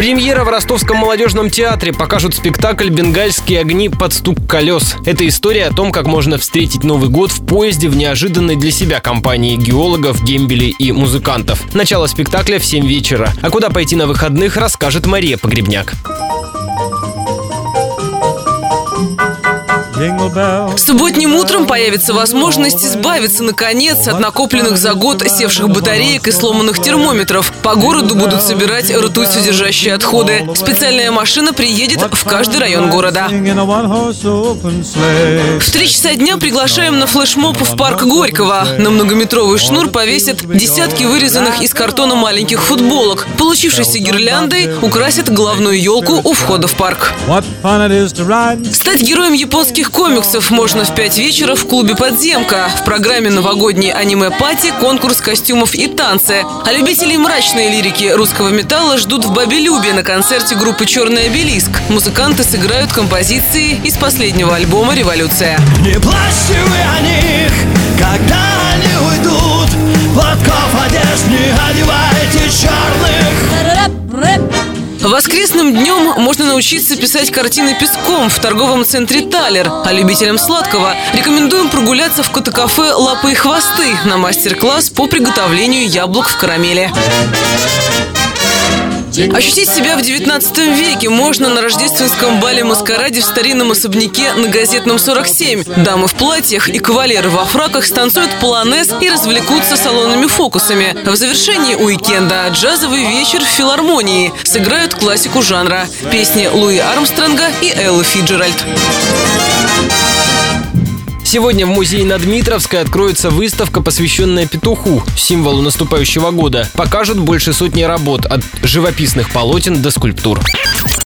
Премьера в Ростовском молодежном театре покажут спектакль «Бенгальские огни под стук колес». Это история о том, как можно встретить Новый год в поезде в неожиданной для себя компании геологов, дембелей и музыкантов. Начало спектакля в 7 вечера. А куда пойти на выходных, расскажет Мария Погребняк. Субботним утром появится возможность избавиться, наконец, от накопленных за год севших батареек и сломанных термометров. По городу будут собирать ртуть содержащие отходы. Специальная машина приедет в каждый район города. В три часа дня приглашаем на флешмоб в парк Горького. На многометровый шнур повесят десятки вырезанных из картона маленьких футболок. Получившейся гирляндой украсят главную елку у входа в парк. Стать героем японских комиксов можно в 5 вечера в клубе «Подземка». В программе новогодней аниме-пати конкурс костюмов и танцы. А любителей мрачной лирики русского металла ждут в Бабелюбе на концерте группы «Черный обелиск». Музыканты сыграют композиции из последнего альбома «Революция». Не плачьте вы о них, когда они уйдут Платков одежд не одевайте Воскресным днем можно научиться писать картины песком в торговом центре «Талер». А любителям сладкого рекомендуем прогуляться в кота-кафе «Лапы и хвосты» на мастер-класс по приготовлению яблок в карамели. Ощутить себя в 19 веке можно на рождественском бале-маскараде в старинном особняке на Газетном 47. Дамы в платьях и кавалеры во фраках станцуют полонез и развлекутся салонными фокусами. В завершении уикенда джазовый вечер в филармонии. Сыграют классику жанра. Песни Луи Армстронга и Эллы Фиджеральд. Сегодня в музее на Дмитровской откроется выставка, посвященная петуху, символу наступающего года. Покажут больше сотни работ от живописных полотен до скульптур.